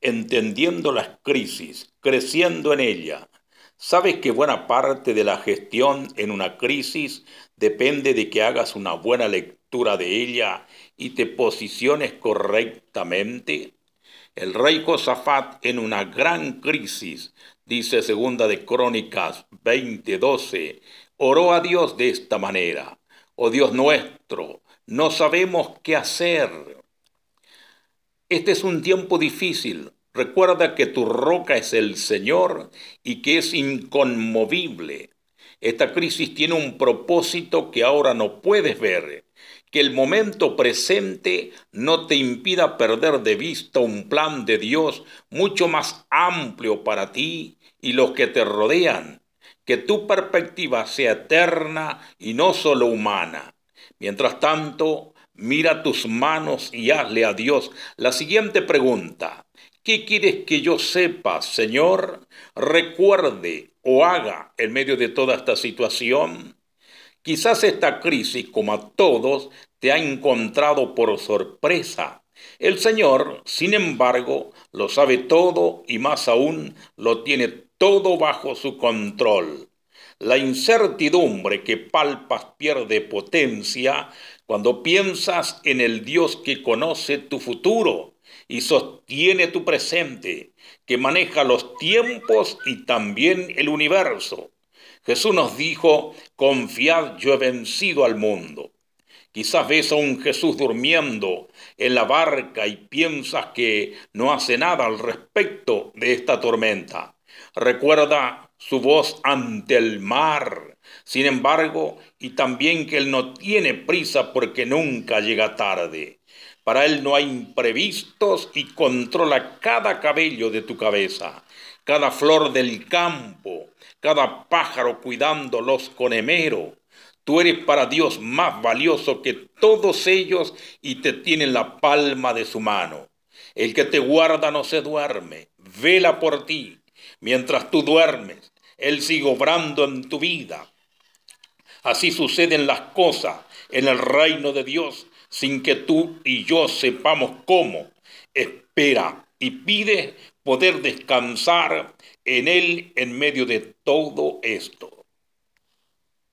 entendiendo las crisis, creciendo en ella. Sabes que buena parte de la gestión en una crisis depende de que hagas una buena lectura de ella y te posiciones correctamente. El rey Josafat en una gran crisis, dice segunda de Crónicas 20:12, oró a Dios de esta manera: Oh Dios nuestro, no sabemos qué hacer. Este es un tiempo difícil. Recuerda que tu roca es el Señor y que es inconmovible. Esta crisis tiene un propósito que ahora no puedes ver. Que el momento presente no te impida perder de vista un plan de Dios mucho más amplio para ti y los que te rodean. Que tu perspectiva sea eterna y no solo humana. Mientras tanto, Mira tus manos y hazle a Dios la siguiente pregunta. ¿Qué quieres que yo sepa, Señor? Recuerde o haga en medio de toda esta situación. Quizás esta crisis, como a todos, te ha encontrado por sorpresa. El Señor, sin embargo, lo sabe todo y más aún lo tiene todo bajo su control. La incertidumbre que palpas pierde potencia cuando piensas en el Dios que conoce tu futuro y sostiene tu presente, que maneja los tiempos y también el universo. Jesús nos dijo, confiad, yo he vencido al mundo. Quizás ves a un Jesús durmiendo en la barca y piensas que no hace nada al respecto de esta tormenta. Recuerda su voz ante el mar. Sin embargo, y también que Él no tiene prisa porque nunca llega tarde. Para Él no hay imprevistos y controla cada cabello de tu cabeza, cada flor del campo, cada pájaro cuidándolos con emero. Tú eres para Dios más valioso que todos ellos y te tiene en la palma de su mano. El que te guarda no se duerme, vela por ti. Mientras tú duermes, Él sigue obrando en tu vida. Así suceden las cosas en el reino de Dios sin que tú y yo sepamos cómo. Espera y pide poder descansar en Él en medio de todo esto.